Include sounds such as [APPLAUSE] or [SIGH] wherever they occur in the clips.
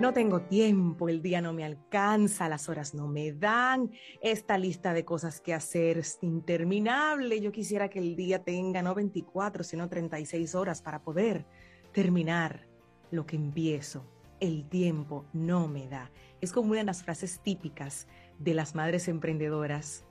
No tengo tiempo, el día no me alcanza, las horas no me dan, esta lista de cosas que hacer es interminable. Yo quisiera que el día tenga no 24, sino 36 horas para poder terminar lo que empiezo. El tiempo no me da. Es como una de las frases típicas de las madres emprendedoras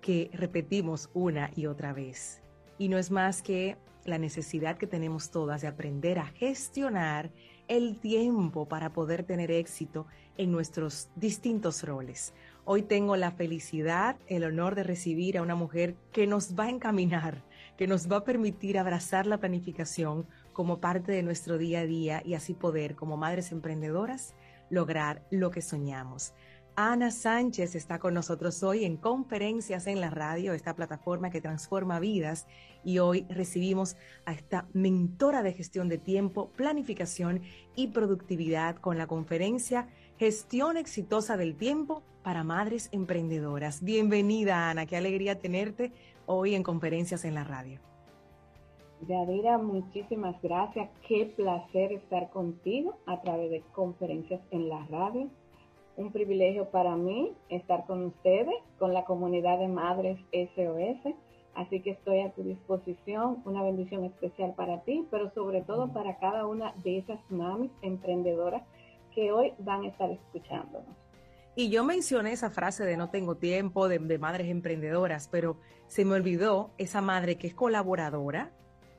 que repetimos una y otra vez. Y no es más que la necesidad que tenemos todas de aprender a gestionar el tiempo para poder tener éxito en nuestros distintos roles. Hoy tengo la felicidad, el honor de recibir a una mujer que nos va a encaminar, que nos va a permitir abrazar la planificación como parte de nuestro día a día y así poder, como madres emprendedoras, lograr lo que soñamos. Ana Sánchez está con nosotros hoy en Conferencias en la Radio, esta plataforma que transforma vidas. Y hoy recibimos a esta mentora de gestión de tiempo, planificación y productividad con la conferencia Gestión exitosa del tiempo para madres emprendedoras. Bienvenida, Ana. Qué alegría tenerte hoy en Conferencias en la Radio. Yadira, muchísimas gracias. Qué placer estar contigo a través de Conferencias en la Radio un privilegio para mí estar con ustedes, con la comunidad de Madres SOS. Así que estoy a tu disposición, una bendición especial para ti, pero sobre todo para cada una de esas mamis emprendedoras que hoy van a estar escuchándonos. Y yo mencioné esa frase de no tengo tiempo, de, de, madres emprendedoras, pero se me olvidó esa madre que es colaboradora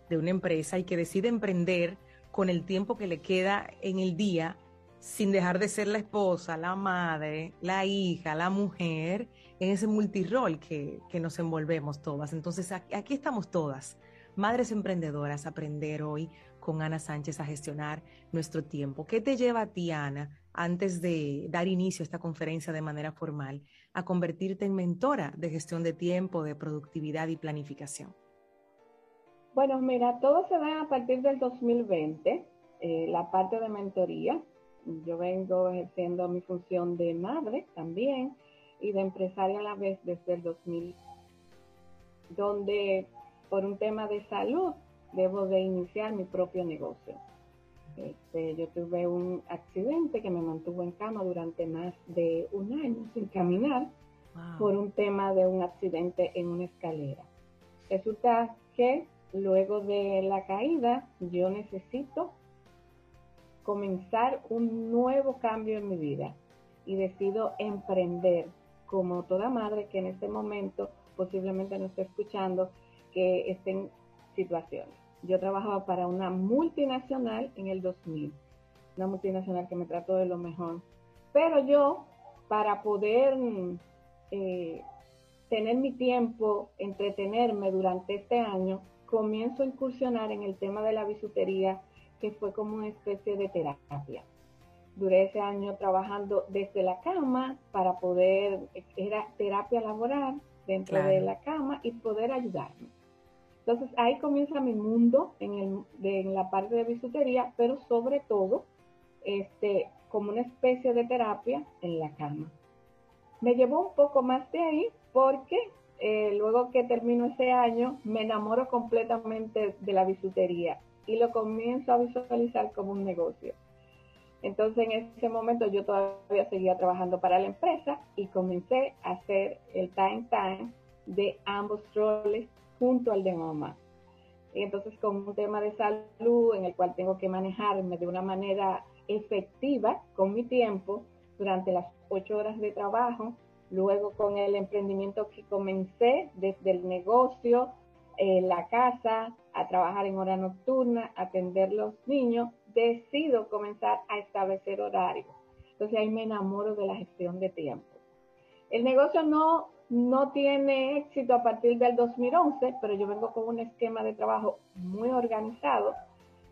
de una empresa y que decide emprender con el tiempo que le queda en el día sin dejar de ser la esposa, la madre, la hija, la mujer, en ese multirol que, que nos envolvemos todas. Entonces aquí, estamos todas, madres emprendedoras, a aprender hoy con Ana Sánchez a gestionar nuestro tiempo. ¿Qué te lleva a ti, Ana, antes de dar inicio a esta conferencia de manera formal, a convertirte en mentora de gestión de tiempo, de productividad y planificación? Bueno, mira, todo se da a partir del 2020, eh, la parte de mentoría yo vengo ejerciendo mi función de madre también y de empresaria a la vez desde el 2000, donde por un tema de salud debo de iniciar mi propio negocio. Este, yo tuve un accidente que me mantuvo en cama durante más de un año sin caminar por un tema de un accidente en una escalera. Resulta que luego de la caída yo necesito comenzar un nuevo cambio en mi vida. Y decido emprender como toda madre que en este momento posiblemente no esté escuchando que esté en situaciones. Yo trabajaba para una multinacional en el 2000, una multinacional que me trató de lo mejor, pero yo para poder eh, tener mi tiempo, entretenerme durante este año, comienzo a incursionar en el tema de la bisutería que fue como una especie de terapia. Duré ese año trabajando desde la cama para poder, era terapia laboral dentro de la cama y poder ayudarme. Entonces ahí comienza mi mundo en, el, en la parte de bisutería, pero sobre todo este, como una especie de terapia en la cama. Me llevó un poco más de ahí porque eh, luego que termino ese año me enamoro completamente de la bisutería y lo comienzo a visualizar como un negocio. Entonces en ese momento yo todavía seguía trabajando para la empresa y comencé a hacer el time time de ambos roles junto al de mamá. Y entonces con un tema de salud en el cual tengo que manejarme de una manera efectiva con mi tiempo durante las ocho horas de trabajo, luego con el emprendimiento que comencé desde el negocio, en la casa, a trabajar en hora nocturna, atender los niños, decido comenzar a establecer horarios. Entonces ahí me enamoro de la gestión de tiempo. El negocio no, no tiene éxito a partir del 2011, pero yo vengo con un esquema de trabajo muy organizado,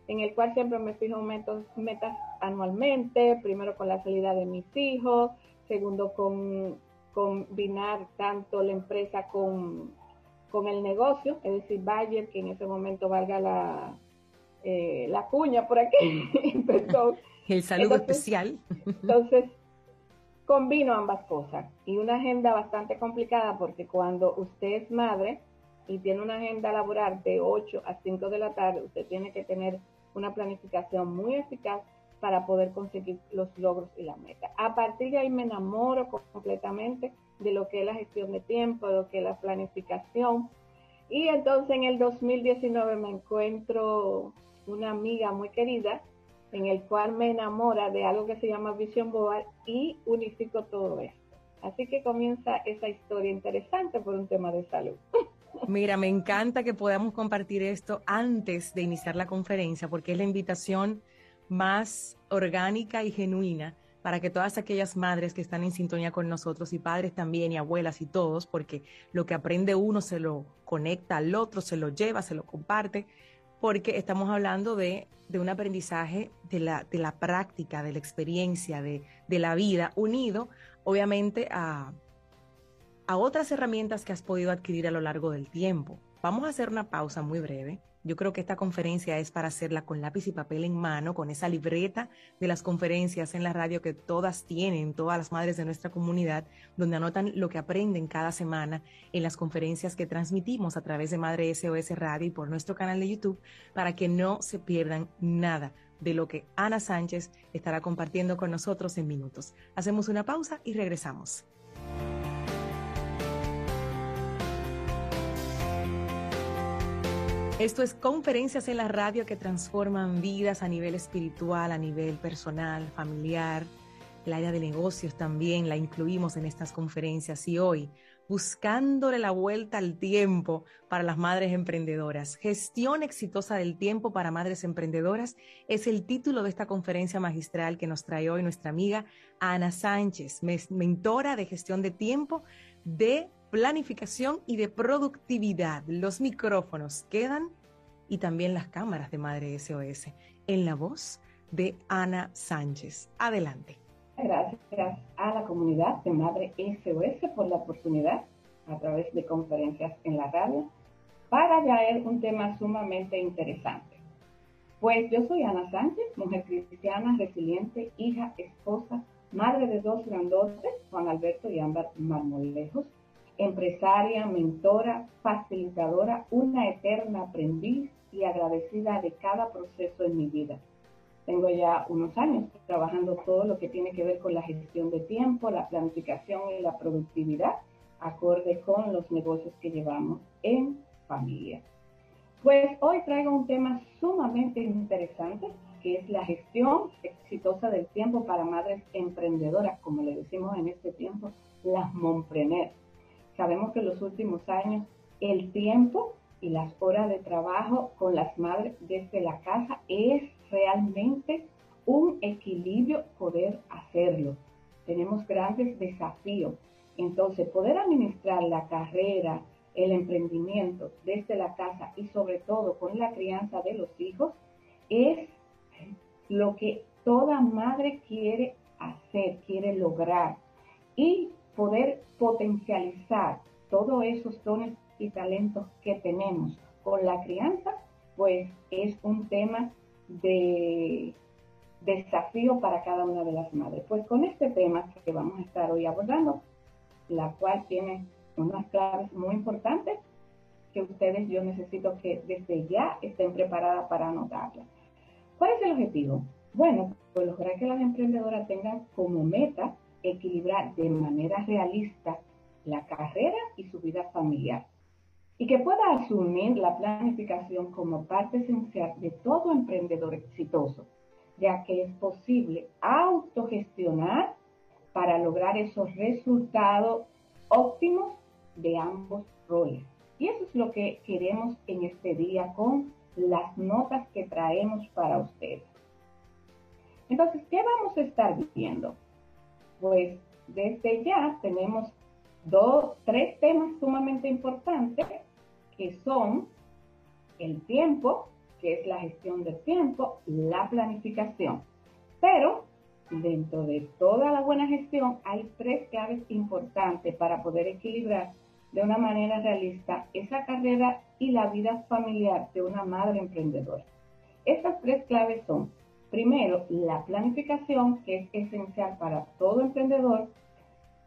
en el cual siempre me fijo metas, metas anualmente, primero con la salida de mis hijos, segundo con combinar tanto la empresa con con el negocio, es decir, Bayer, que en ese momento valga la, eh, la cuña por aquí, [LAUGHS] [LAUGHS] El saludo especial. Entonces, combino ambas cosas y una agenda bastante complicada porque cuando usted es madre y tiene una agenda laboral de 8 a 5 de la tarde, usted tiene que tener una planificación muy eficaz para poder conseguir los logros y la meta. A partir de ahí me enamoro completamente de lo que es la gestión de tiempo, de lo que es la planificación. Y entonces en el 2019 me encuentro una amiga muy querida en el cual me enamora de algo que se llama Vision Board y unifico todo esto. Así que comienza esa historia interesante por un tema de salud. [LAUGHS] Mira, me encanta que podamos compartir esto antes de iniciar la conferencia porque es la invitación más orgánica y genuina para que todas aquellas madres que están en sintonía con nosotros y padres también y abuelas y todos, porque lo que aprende uno se lo conecta al otro, se lo lleva, se lo comparte, porque estamos hablando de, un aprendizaje de la, de la, práctica, de la experiencia, de, de la vida, unido obviamente a, a otras herramientas que has podido adquirir a lo largo del tiempo. Vamos a hacer una pausa muy breve yo creo que esta conferencia es para hacerla con lápiz y papel en mano, con esa libreta de las conferencias en la radio que todas tienen, todas las madres de nuestra comunidad, donde anotan lo que aprenden cada semana en las conferencias que transmitimos a través de Madre SOS Radio y por nuestro canal de YouTube, para que no se pierdan nada de lo que Ana Sánchez estará compartiendo con nosotros en minutos. Hacemos una pausa y regresamos. Esto es conferencias en la radio que transforman vidas a nivel espiritual, a nivel personal, familiar. El área de negocios también la incluimos en estas conferencias y hoy buscándole la vuelta al tiempo para las madres emprendedoras. Gestión exitosa del tiempo para madres emprendedoras es el título de esta conferencia magistral que nos trae hoy nuestra amiga Ana Sánchez, mentora de gestión de tiempo de planificación y de productividad. Los micrófonos quedan y también las cámaras de Madre SOS en la voz de Ana Sánchez. Adelante. Gracias a la comunidad de Madre SOS por la oportunidad a través de conferencias en la radio para traer un tema sumamente interesante. Pues yo soy Ana Sánchez, mujer cristiana, resiliente, hija, esposa, madre de dos grandotes, Juan Alberto y Ámbar Marmolejos, empresaria, mentora, facilitadora, una eterna aprendiz y agradecida de cada proceso en mi vida. Tengo ya unos años trabajando todo lo que tiene que ver con la gestión de tiempo, la planificación y la productividad, acorde con los negocios que llevamos en familia. Pues hoy traigo un tema sumamente interesante, que es la gestión exitosa del tiempo para madres emprendedoras, como le decimos en este tiempo, las mompreneurs Sabemos que en los últimos años el tiempo y las horas de trabajo con las madres desde la casa es realmente un equilibrio poder hacerlo. Tenemos grandes desafíos. Entonces, poder administrar la carrera, el emprendimiento desde la casa y sobre todo con la crianza de los hijos es lo que toda madre quiere hacer, quiere lograr. Y poder potencializar todos esos dones y talentos que tenemos con la crianza, pues es un tema de desafío para cada una de las madres. Pues con este tema que vamos a estar hoy abordando, la cual tiene unas claves muy importantes que ustedes yo necesito que desde ya estén preparadas para anotarlas. ¿Cuál es el objetivo? Bueno, pues lograr que las emprendedoras tengan como meta equilibrar de manera realista la carrera y su vida familiar y que pueda asumir la planificación como parte esencial de todo emprendedor exitoso, ya que es posible autogestionar para lograr esos resultados óptimos de ambos roles. Y eso es lo que queremos en este día con las notas que traemos para ustedes. Entonces, ¿qué vamos a estar viendo? Pues desde ya tenemos dos, tres temas sumamente importantes que son el tiempo, que es la gestión del tiempo, la planificación. Pero dentro de toda la buena gestión hay tres claves importantes para poder equilibrar de una manera realista esa carrera y la vida familiar de una madre emprendedora. Estas tres claves son Primero, la planificación, que es esencial para todo emprendedor.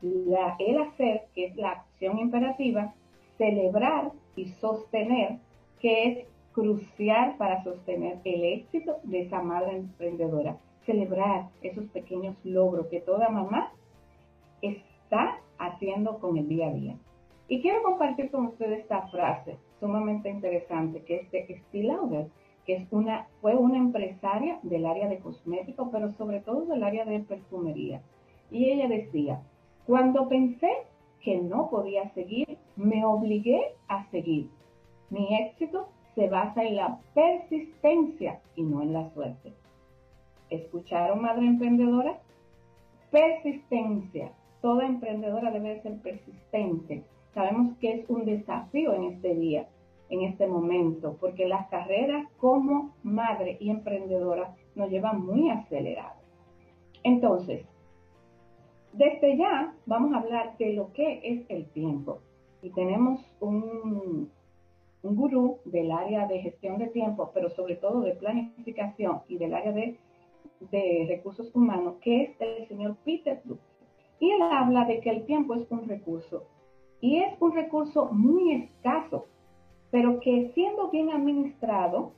El hacer, que es la acción imperativa. Celebrar y sostener, que es crucial para sostener el éxito de esa madre emprendedora. celebrar esos pequeños logros que toda mamá está haciendo con el día a día. Y quiero compartir con ustedes esta frase sumamente interesante que es de Steve Lauder, fue una empresaria del área de cosméticos, pero sobre todo del área de perfumería. Y ella decía, cuando pensé que no podía seguir, me obligué a seguir. Mi éxito se basa en la persistencia y no en la suerte. ¿Escucharon, madre emprendedora? Persistencia. Toda emprendedora debe ser persistente. Sabemos que es un desafío en este día, en este momento, porque las carreras como madre y emprendedora nos llevan muy acelerados. Entonces, desde ya vamos a hablar de lo que es el tiempo. Y tenemos un, un gurú del área de gestión de tiempo, pero sobre todo de planificación y del área de, recursos humanos, que es el señor Peter Drucker. Y él habla de que el tiempo es un recurso y es un recurso muy escaso, pero que siendo bien administrado,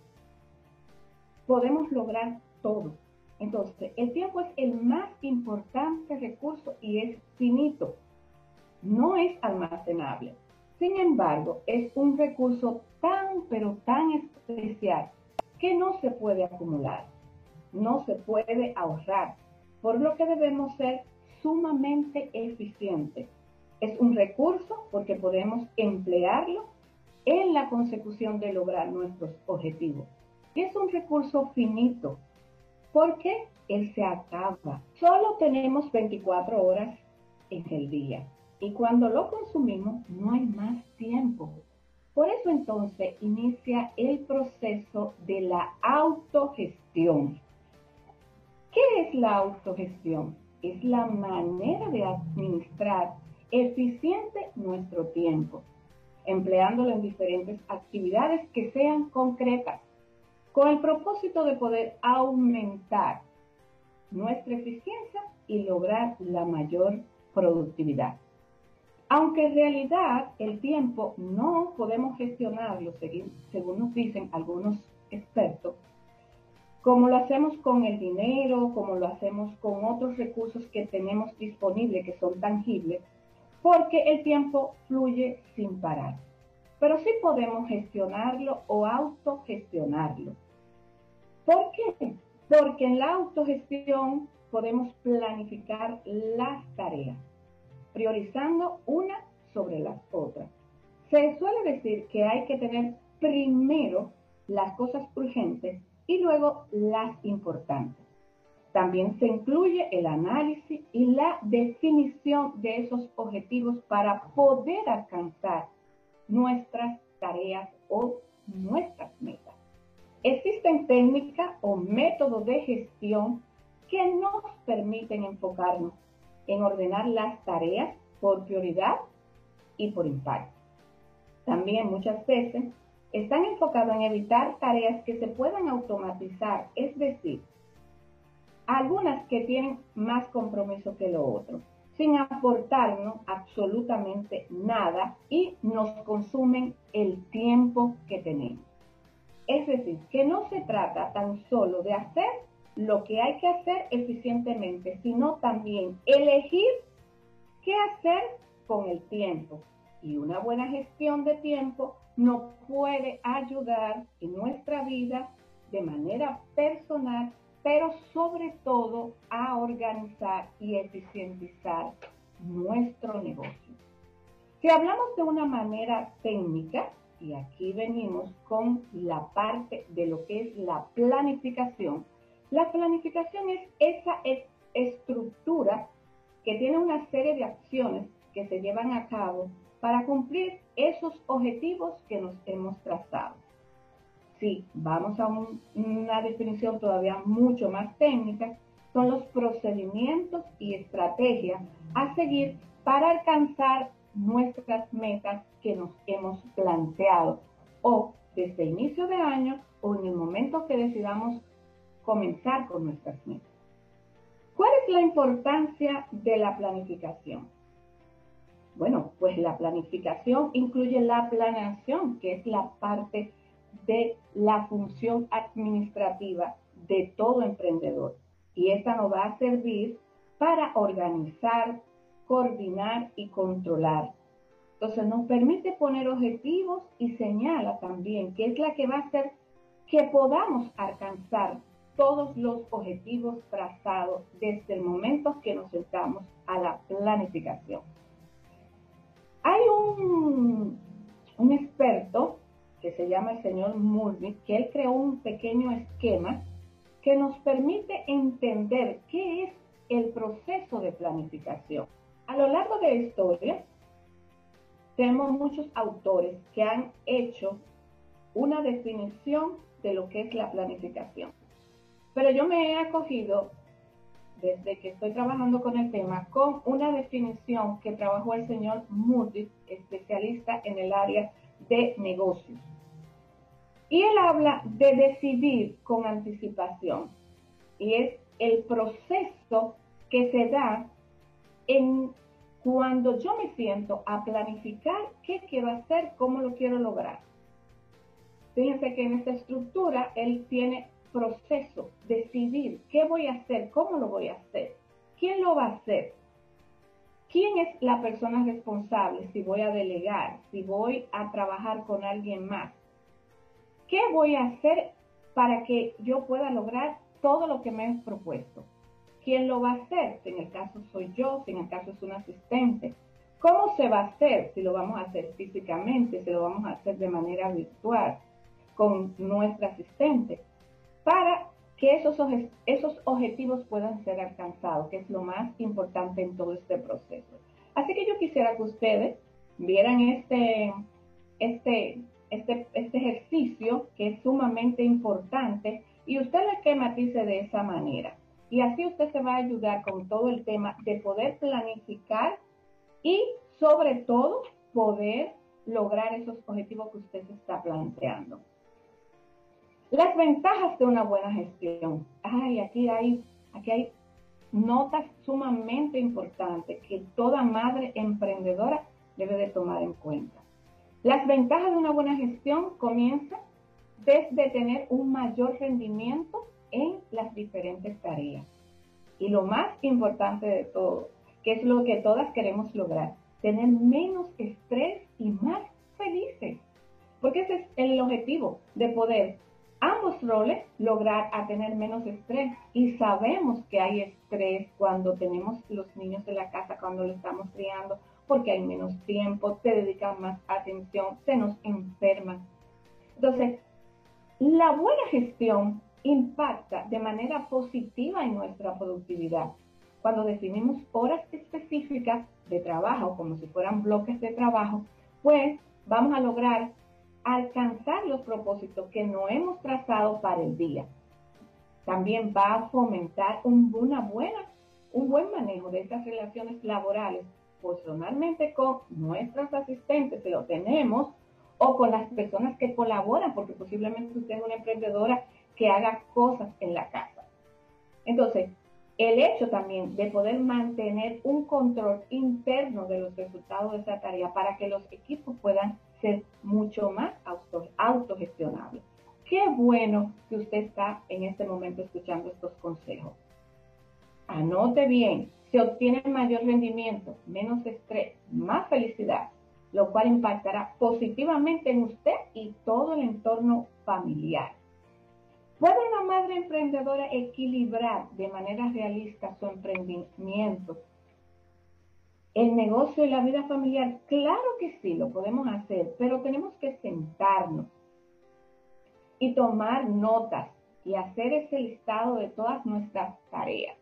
podemos lograr todo. Entonces, el tiempo es el más importante recurso y es finito, no es almacenable. Sin embargo, es un recurso tan, pero tan especial que no se puede acumular, no se puede ahorrar, por lo que debemos ser sumamente eficientes. Es un recurso porque podemos emplearlo en la consecución de lograr nuestros objetivos. Es un recurso finito porque él se acaba. Solo tenemos 24 horas en el día. Y cuando lo consumimos, no hay más tiempo. Por eso entonces inicia el proceso de la autogestión. ¿Qué es la autogestión? Es la manera de administrar eficiente nuestro tiempo, empleándolo en diferentes actividades que sean concretas, con el propósito de poder aumentar nuestra eficiencia y lograr la mayor productividad. Aunque en realidad el tiempo no podemos gestionarlo, según nos dicen algunos expertos, como lo hacemos con el dinero, como lo hacemos con otros recursos que tenemos disponibles, que son tangibles, porque el tiempo fluye sin parar. Pero sí podemos gestionarlo o autogestionarlo. ¿Por qué? Porque en la autogestión podemos planificar las tareas priorizando una sobre las otras. Se suele decir que hay que tener primero las cosas urgentes y luego las importantes. También se incluye el análisis y la definición de esos objetivos para poder alcanzar nuestras tareas o nuestras metas. Existen técnicas o métodos de gestión que nos permiten enfocarnos en ordenar las tareas por prioridad y por impacto. También muchas veces están enfocados en evitar tareas que se puedan automatizar, es decir, algunas que tienen más compromiso que lo otro, sin aportarnos absolutamente nada y nos consumen el tiempo que tenemos. Es decir, que no se trata tan solo de hacer lo que hay que hacer eficientemente, sino también elegir qué hacer con el tiempo. Y una buena gestión de tiempo nos puede ayudar en nuestra vida de manera personal, pero sobre todo a organizar y eficientizar nuestro negocio. Si hablamos de una manera técnica, y aquí venimos con la parte de lo que es la planificación, la planificación es esa estructura que tiene una serie de acciones que se llevan a cabo para cumplir esos objetivos que nos hemos trazado. Si vamos a una definición todavía mucho más técnica, son los procedimientos y estrategias a seguir para alcanzar nuestras metas que nos hemos planteado o desde inicio de año o en el momento que decidamos comenzar con nuestras metas. ¿Cuál es la importancia de la planificación? Bueno, pues la planificación incluye la planeación, que es la parte de la función administrativa de todo emprendedor. Y esta nos va a servir para organizar, coordinar y controlar. Entonces nos permite poner objetivos y señala también que es la que va a hacer que podamos alcanzar todos los objetivos trazados desde el momento que nos sentamos a la planificación. Hay un, un experto que se llama el señor Murray, que él creó un pequeño esquema que nos permite entender qué es el proceso de planificación. A lo largo de la historia, tenemos muchos autores que han hecho una definición de lo que es la planificación. Pero yo me he acogido, desde que estoy trabajando con el tema, con una definición que trabajó el señor Moody, especialista en el área de negocios. Y él habla de decidir con anticipación. Y es el proceso que se da en cuando yo me siento a planificar qué quiero hacer, cómo lo quiero lograr. Fíjense que en esta estructura él tiene proceso, decidir qué voy a hacer, cómo lo voy a hacer, quién lo va a hacer, quién es la persona responsable, si voy a delegar, si voy a trabajar con alguien más, qué voy a hacer para que yo pueda lograr todo lo que me he propuesto. ¿Quién lo va a hacer? Si en el caso soy yo, si en el caso es un asistente. ¿Cómo se va a hacer? Si lo vamos a hacer físicamente, si lo vamos a hacer de manera virtual con nuestra asistente para que esos, esos objetivos puedan ser alcanzados, que es lo más importante en todo este proceso. Así que yo quisiera que ustedes vieran este, este, este, este ejercicio que es sumamente importante y usted le quematice de esa manera. Y así usted se va a ayudar con todo el tema de poder planificar y sobre todo poder lograr esos objetivos que usted se está planteando. Las ventajas de una buena gestión. Ay, aquí hay, aquí hay notas sumamente importantes que toda madre emprendedora debe de tomar en cuenta. Las ventajas de una buena gestión comienzan desde tener un mayor rendimiento en las diferentes tareas. Y lo más importante de todo, que es lo que todas queremos lograr, tener menos estrés y más felices. Porque ese es el objetivo de poder ambos roles lograr a tener menos estrés. Y sabemos que hay estrés cuando tenemos los niños en la casa, cuando lo estamos criando, porque hay menos tiempo, te dedican más atención, se nos enferman. Entonces, la buena gestión impacta de manera positiva en nuestra productividad. Cuando definimos horas específicas de trabajo, como si fueran bloques de trabajo, pues vamos a lograr alcanzar los propósitos que no hemos trazado para el día. También va a fomentar un, una buena, un buen manejo de estas relaciones laborales, personalmente con nuestros asistentes, si lo tenemos, o con las personas que colaboran, porque posiblemente usted es una emprendedora que haga cosas en la casa. Entonces, el hecho también de poder mantener un control interno de los resultados de esa tarea para que los equipos puedan ser mucho más auto, autogestionables. Qué bueno que usted está en este momento escuchando estos consejos. Anote bien, se obtiene mayor rendimiento, menos estrés, más felicidad, lo cual impactará positivamente en usted y todo el entorno familiar. ¿Puede una madre emprendedora equilibrar de manera realista su emprendimiento el negocio y la vida familiar, claro que sí, lo podemos hacer, pero tenemos que sentarnos y tomar notas y hacer ese listado de todas nuestras tareas.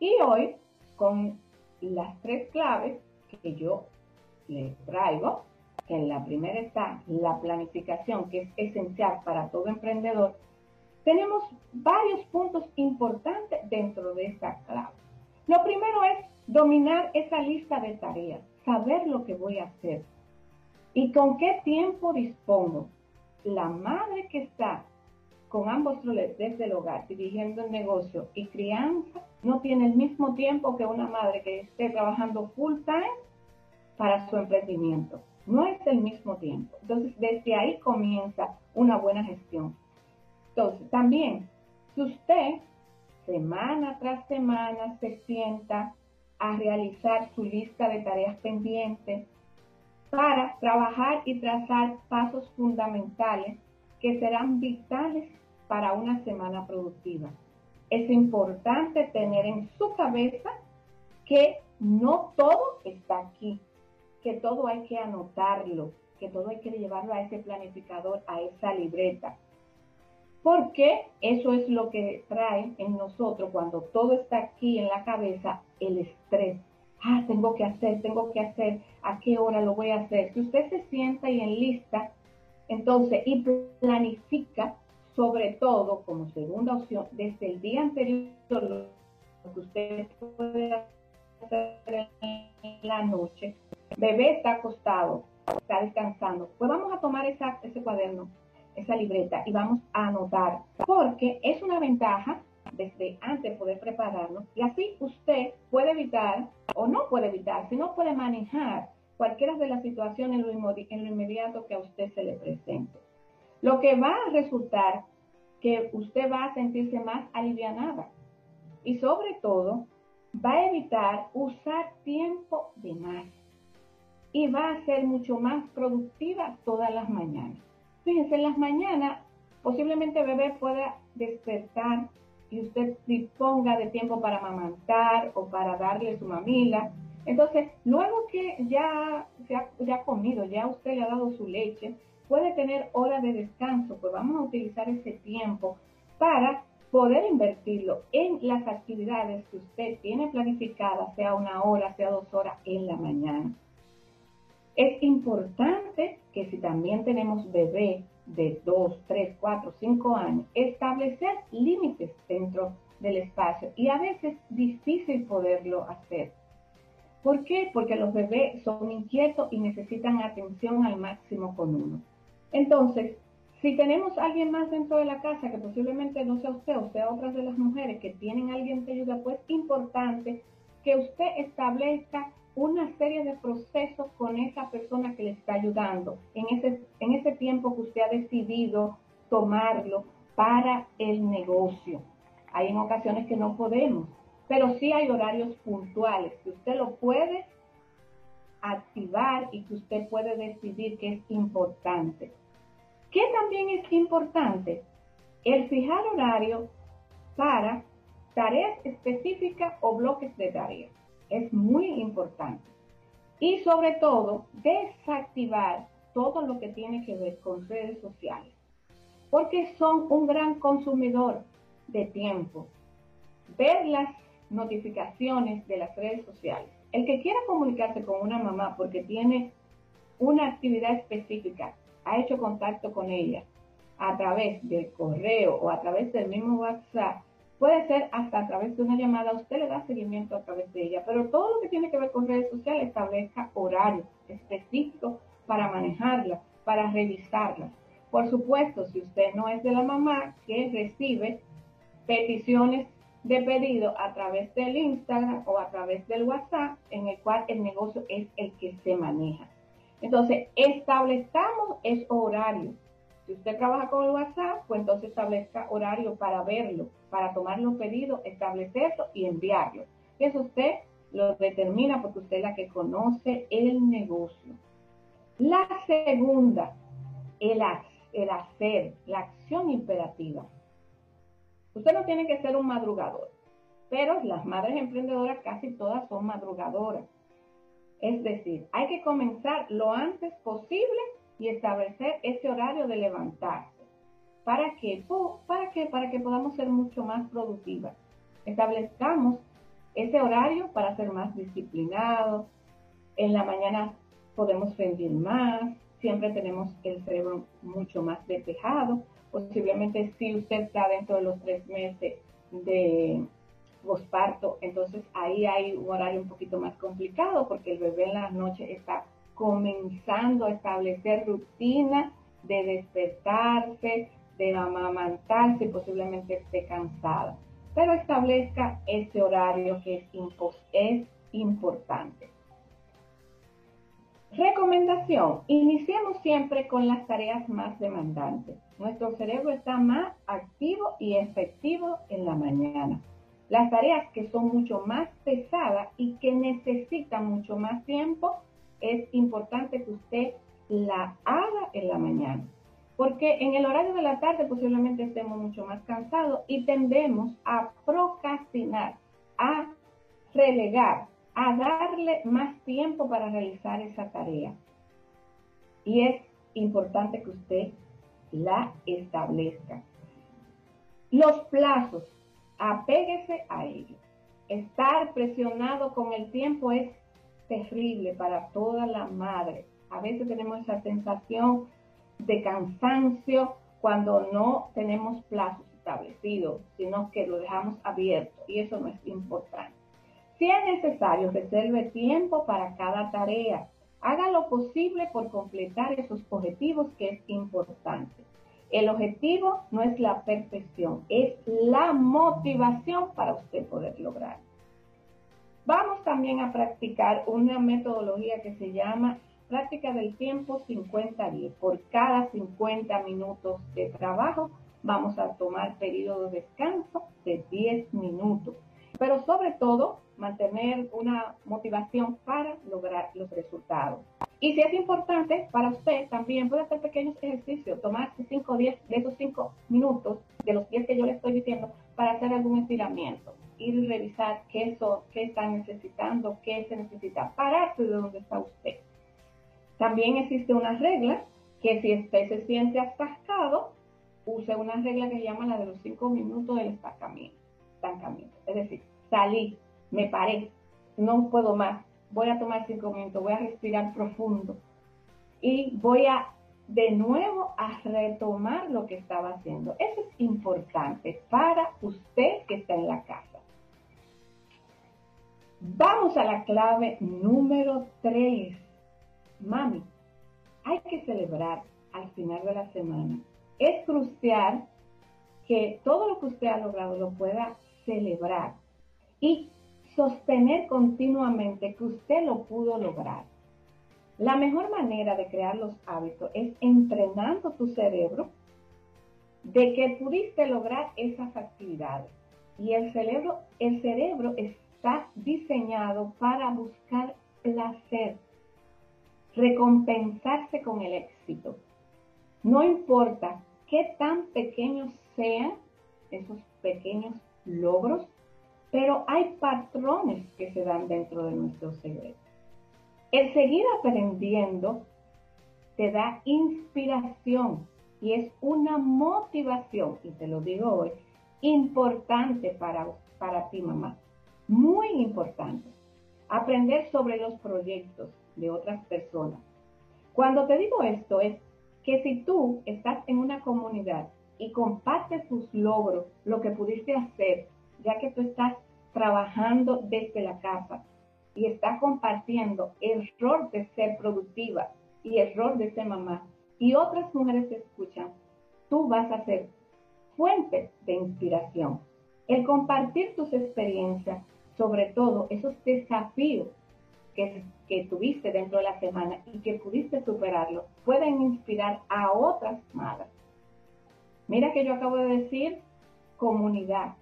Y hoy, con las tres claves que yo les traigo, que en la primera está la planificación, que es esencial para todo emprendedor, tenemos varios puntos importantes dentro de esta clave. Lo primero es Dominar esa lista de tareas, saber lo que voy a hacer y con qué tiempo dispongo. La madre que está con ambos desde el hogar, dirigiendo el negocio y crianza, no tiene el mismo tiempo que una madre que esté trabajando full time para su emprendimiento. No es el mismo tiempo. Entonces, desde ahí comienza una buena gestión. Entonces, también, si usted semana tras semana se sienta a realizar su lista de tareas pendientes para trabajar y trazar pasos fundamentales que serán vitales para una semana productiva. Es importante tener en su cabeza que no todo está aquí, que todo hay que anotarlo, que todo hay que llevarlo a ese planificador, a esa libreta. Porque eso es lo que trae en nosotros cuando todo está aquí en la cabeza, el estrés. Ah, tengo que hacer, tengo que hacer, a qué hora lo voy a hacer. Si usted se sienta y enlista, entonces, y planifica, sobre todo como segunda opción, desde el día anterior, lo que usted puede hacer en la noche, bebé está acostado, está descansando, pues vamos a tomar esa, ese cuaderno, esa libreta y vamos a anotar, porque es una ventaja desde antes poder prepararnos y así usted puede evitar o no puede evitar, sino puede manejar cualquiera de las situaciones en lo inmediato que a usted se le presente. Lo que va a resultar que usted va a sentirse más alivianada y sobre todo va a evitar usar tiempo de más y va a ser mucho más productiva todas las mañanas. Fíjense, en las mañanas posiblemente el bebé pueda despertar y usted disponga de tiempo para amamantar o para darle su mamila. Entonces, luego que ya se ha, ya comido, ya usted le ha dado su leche, puede tener horas de descanso, pues vamos a utilizar ese tiempo para poder invertirlo en las actividades que usted tiene planificadas, sea una hora, sea dos horas en la mañana. Es importante que si también tenemos bebé de 2, 3, 4, 5 años, establecer límites dentro del espacio y a veces difícil poderlo hacer. ¿Por qué? Porque los bebés son inquietos y necesitan atención al máximo con uno. Entonces, si tenemos a alguien más dentro de la casa, que posiblemente no sea usted o sea otras de las mujeres que tienen a alguien que ayuda, pues es importante que usted establezca una serie de procesos con esa persona que le está ayudando en ese, en ese tiempo que usted ha decidido tomarlo para el negocio. Hay en ocasiones que no podemos, pero sí hay horarios puntuales que usted lo puede activar y que usted puede decidir que es importante. ¿Qué también es importante? El fijar horario para tareas específicas o bloques de tareas es muy importante. Y sobre todo, desactivar todo lo que tiene que ver con redes sociales, porque son un gran consumidor de tiempo. Ver las notificaciones de las redes sociales. El que quiera comunicarse con una mamá porque tiene una actividad específica, ha hecho contacto con ella a través del correo o a través del mismo WhatsApp, Puede ser hasta a través de una llamada, usted le da seguimiento a través de ella, pero todo lo que tiene que ver con redes sociales establezca horarios específicos para manejarla, para revisarla. Por supuesto, si usted no es de la mamá que recibe peticiones de pedido a través del Instagram o a través del WhatsApp, en el cual el negocio es el que se maneja. Entonces, establezcamos es horario si usted trabaja con WhatsApp, pues entonces establezca horario para verlo, para tomar los pedidos, establecerlo y enviarlo. Eso usted lo determina porque usted es la que conoce el negocio. La segunda, el hacer, la acción imperativa. Usted no tiene que ser un madrugador, pero las madres emprendedoras casi todas son madrugadoras. Es decir, hay que comenzar lo antes posible y establecer ese horario de levantarse. ¿Para qué? ¿Para qué? Para que podamos ser mucho más productivas. Establezcamos ese horario para ser más disciplinados. En la mañana podemos rendir más. Siempre tenemos el cerebro mucho más despejado. Posiblemente si usted está dentro de los tres meses de posparto, entonces ahí hay un horario un poquito más complicado porque el bebé en las noches está comenzando a establecer rutinas de despertarse, de amamantarse, posiblemente esté cansada. Pero establezca ese horario que es, es importante. Recomendación, iniciemos siempre con las tareas más demandantes. Nuestro cerebro está más activo y efectivo en la mañana. Las tareas que son mucho más pesadas y que necesitan mucho más tiempo, es importante que usted la haga en la mañana. Porque en el horario de la tarde posiblemente estemos mucho más cansados y tendemos a procrastinar, a relegar, a darle más tiempo para realizar esa tarea. Y es importante que usted la establezca. Los plazos, apéguese a ellos. Estar presionado con el tiempo es terrible para toda la madre. A veces tenemos esa sensación de cansancio cuando no tenemos plazos establecidos, sino que lo dejamos abierto y eso no es importante. Si es necesario, reserve tiempo para cada tarea. Haga lo posible por completar esos objetivos que es importante. El objetivo no es la perfección, es la motivación para usted poder lograr. Vamos también a practicar una metodología que se llama práctica del tiempo 50-10. Por cada 50 minutos de trabajo vamos a tomar periodo de descanso de 10 minutos. Pero sobre todo, mantener una motivación para lograr los resultados. Y si es importante para usted, también puede hacer pequeños ejercicios, tomarse 5 o 10 de esos 5 minutos, de los 10 que yo le estoy diciendo, para hacer algún estiramiento. Ir y revisar qué, eso, qué está necesitando, qué se necesita, pararse de donde está usted. También existe una regla que si usted se siente atascado, use una regla que se llama la de los 5 minutos del estancamiento. estancamiento. Es decir, salí, me paré, no puedo más, voy a tomar cinco minutos, voy a respirar profundo y voy a de nuevo a retomar lo que estaba haciendo. Eso es importante para usted que está en la casa. Vamos a la clave número 3. Mami, hay que celebrar al final de la semana. Es crucial que todo lo que usted ha logrado lo pueda celebrar y sostener continuamente que usted lo pudo lograr. La mejor manera de crear los hábitos es entrenando tu cerebro de que pudiste lograr esas actividades. Y el cerebro, el cerebro está diseñado para buscar placer, recompensarse con el éxito. No importa qué tan pequeños sean esos pequeños logros, pero hay patrones que se dan dentro de nuestro cerebro. El seguir aprendiendo te da inspiración y es una motivación, y te lo digo hoy, importante para, para ti, mamá. Muy importante. Aprender sobre los proyectos de otras personas. Cuando te digo esto es que si tú estás en una comunidad y compartes tus logros, lo que pudiste hacer, ya que tú estás trabajando desde la casa y estás compartiendo el rol de ser productiva y el de ser mamá, y otras mujeres te escuchan, tú vas a ser fuente de inspiración. El compartir tus experiencias, sobre todo esos desafíos que, que tuviste dentro de la semana y que pudiste superarlo, pueden inspirar a otras madres. Mira que yo acabo de decir comunidad.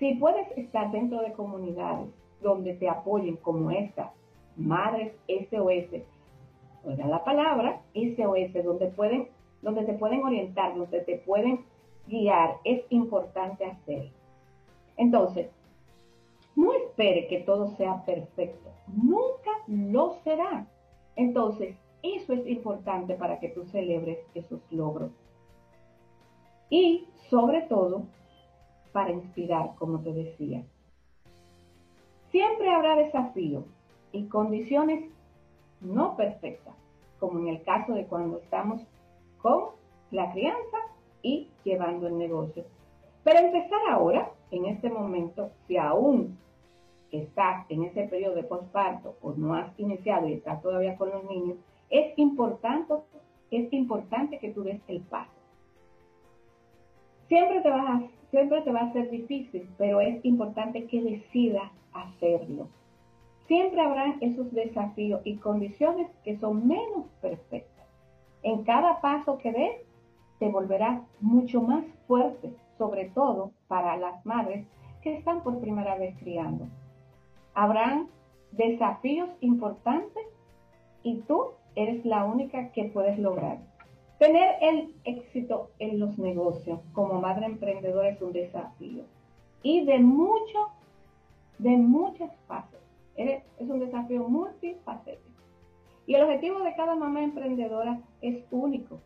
Si puedes estar dentro de comunidades donde te apoyen como esta, Madres SOS, oigan la palabra SOS, donde, pueden, donde te pueden orientar, donde te pueden guiar, es importante hacer. Entonces, no espere que todo sea perfecto, nunca lo será. Entonces, eso es importante para que tú celebres esos logros. Y sobre todo, para inspirar, como te decía. Siempre habrá desafíos y condiciones no perfectas, como en el caso de cuando estamos con la crianza y llevando el negocio. Pero empezar ahora, en este momento, si aún estás en ese periodo de posparto o no has iniciado y estás todavía con los niños, es importante, es importante que tú des el paso. Siempre te, va a ser difícil, pero es importante que decidas hacerlo. Siempre habrán esos desafíos y condiciones que son menos perfectas. En cada paso que des, te volverás mucho más fuerte, sobre todo para las madres que están por primera vez criando. Habrán desafíos importantes y tú eres la única que puedes lograr. Tener el éxito en los negocios como madre emprendedora es un desafío y de mucho, de muchas fases. Es un desafío multifacético. Y el objetivo de cada mamá emprendedora es único.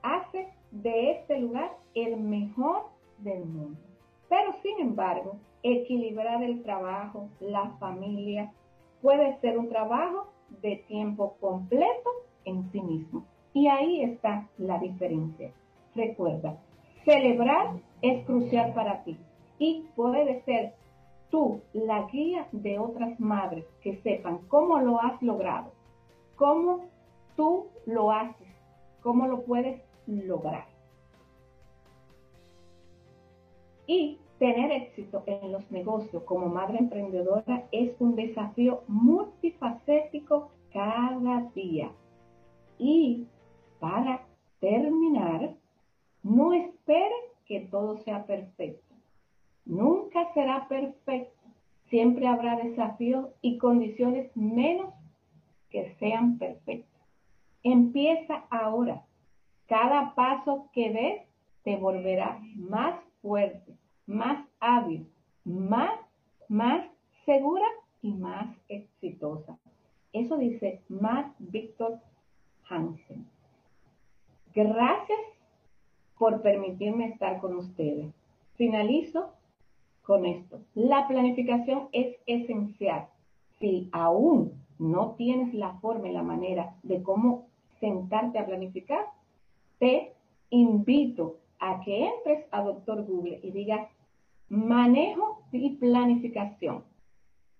Hace de este lugar el mejor del mundo. Pero sin embargo, equilibrar el trabajo, la familia, puede ser un trabajo de tiempo completo en sí mismo. Y ahí está la diferencia. Recuerda, celebrar es crucial para ti y puede ser tú la guía de otras madres que sepan cómo lo has logrado, cómo tú lo haces, cómo lo puedes lograr. Y tener éxito en los negocios como madre emprendedora es un desafío multifacético cada día. Y para terminar, no espere que todo sea perfecto. Nunca será perfecto. Siempre habrá desafíos y condiciones menos que sean perfectas. Empieza ahora. Cada paso que des te volverá más fuerte, más hábil, más, más segura y más exitosa. Eso dice Matt Victor Hansen. Gracias por permitirme estar con ustedes. Finalizo con esto. La planificación es esencial. Si aún no tienes la forma y la manera de cómo sentarte a planificar, te invito a que entres a Doctor Google y digas manejo y planificación.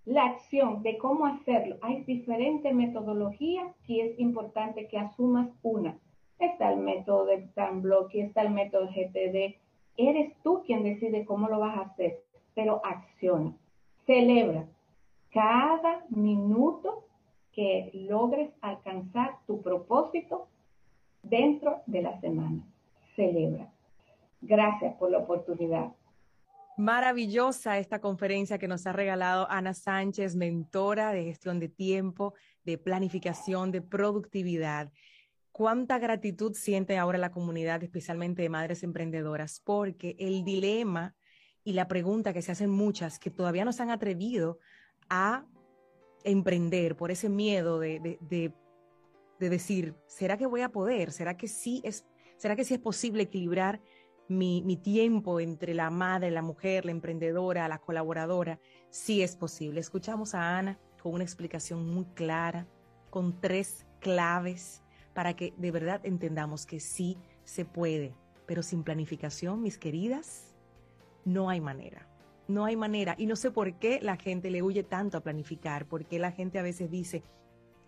La acción de cómo hacerlo. Hay diferentes metodologías y es importante que asumas una. Está el método de Plan y está el método GTD. Eres tú quien decide cómo lo vas a hacer, pero acciona. Celebra cada minuto que logres alcanzar tu propósito dentro de la semana. Celebra. Gracias por la oportunidad. Maravillosa esta conferencia que nos ha regalado Ana Sánchez, mentora de gestión de tiempo, de planificación, de productividad. Cuánta gratitud siente ahora la comunidad, especialmente de madres emprendedoras, porque el dilema y la pregunta que se hacen muchas que todavía no se han atrevido a emprender por ese miedo de, de, decir, ¿será que voy a poder? ¿Será que sí es, será que sí es posible equilibrar mi, tiempo entre la madre, la mujer, la emprendedora, la colaboradora, sí es posible. Escuchamos a Ana con una explicación muy clara, con tres claves para que de verdad entendamos que sí se puede, pero sin planificación, mis queridas, no hay manera. No hay manera. Y no sé por qué la gente le huye tanto a planificar, porque la gente a veces dice,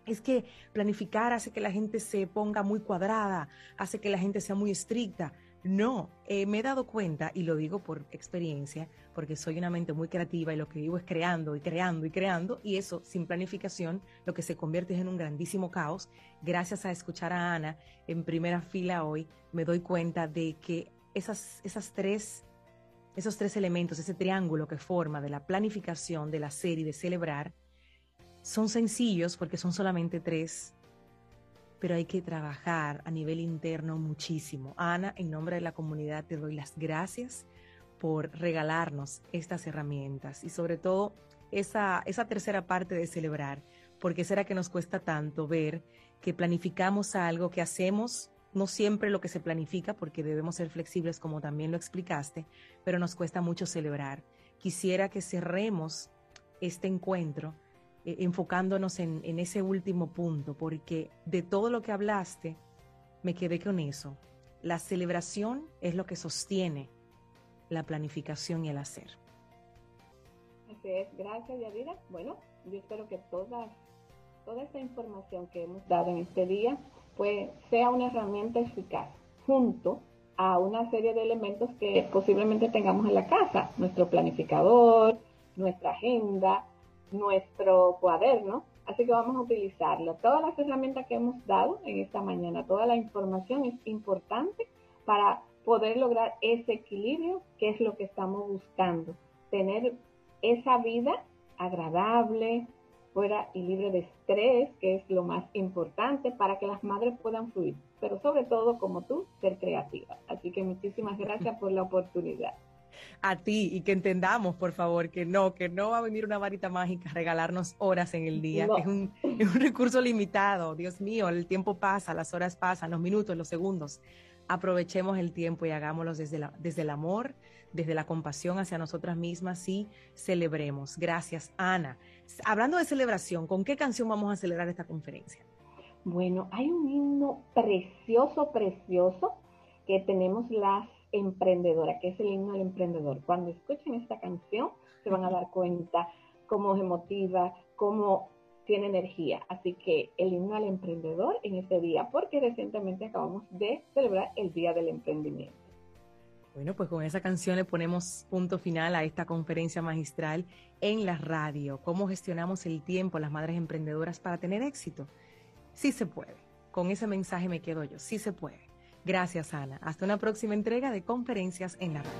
es que planificar hace que la gente se ponga muy cuadrada, hace que la gente sea muy estricta. No, eh, me he dado cuenta, y lo digo por experiencia, porque soy una mente muy creativa y lo que vivo es creando y creando y creando, y eso sin planificación lo que se convierte es en un grandísimo caos. Gracias a escuchar a Ana en primera fila hoy, me doy cuenta de que esas, esas tres, esos tres elementos, ese triángulo que forma de la planificación, del hacer y de celebrar, son sencillos porque son solamente tres, pero hay que trabajar a nivel interno muchísimo. Ana, en nombre de la comunidad te doy las gracias por regalarnos estas herramientas y sobre todo esa, esa tercera parte de celebrar, porque será que nos cuesta tanto ver que planificamos algo que hacemos, no siempre lo que se planifica, porque debemos ser flexibles como también lo explicaste, pero nos cuesta mucho celebrar. Quisiera que cerremos este encuentro eh, enfocándonos en, ese último punto, porque de todo lo que hablaste, me quedé con eso. La celebración es lo que sostiene la planificación y el hacer. Así es, gracias Yadira. Bueno, yo espero que toda, toda esta información que hemos dado en este día pues, sea una herramienta eficaz junto a una serie de elementos que posiblemente tengamos en la casa, nuestro planificador, nuestra agenda, nuestro cuaderno, así que vamos a utilizarlo. Todas las herramientas que hemos dado en esta mañana, toda la información es importante para poder lograr ese equilibrio que es lo que estamos buscando tener esa vida agradable, fuera y libre de estrés, que es lo más importante para que las madres puedan fluir, pero sobre todo, como tú, ser creativa. Así que muchísimas gracias por la oportunidad. A ti y que entendamos, por favor, que no, que no va a venir una varita mágica a regalarnos horas en el día. Es, un, es un recurso limitado. Dios mío, el tiempo pasa, las horas pasan, los minutos, los segundos aprovechemos el tiempo y hagámoslo desde, la, desde el amor, desde la compasión hacia nosotras mismas y celebremos. Gracias, Ana. Hablando de celebración, ¿con qué canción vamos a celebrar esta conferencia? Bueno, hay un himno precioso, precioso que tenemos las emprendedoras, que es el himno del emprendedor. Cuando escuchen esta canción, se van a dar cuenta cómo es emotiva, cómo tiene energía. Así que el himno al emprendedor en este día, porque recientemente acabamos de celebrar el Día del Emprendimiento. Bueno, pues con esa canción le ponemos punto final a esta conferencia magistral en la radio. ¿Cómo gestionamos el tiempo las madres emprendedoras para tener éxito? Sí se puede. Con ese mensaje me quedo yo. Sí se puede. Gracias, Ana. Hasta una próxima entrega de conferencias en la radio.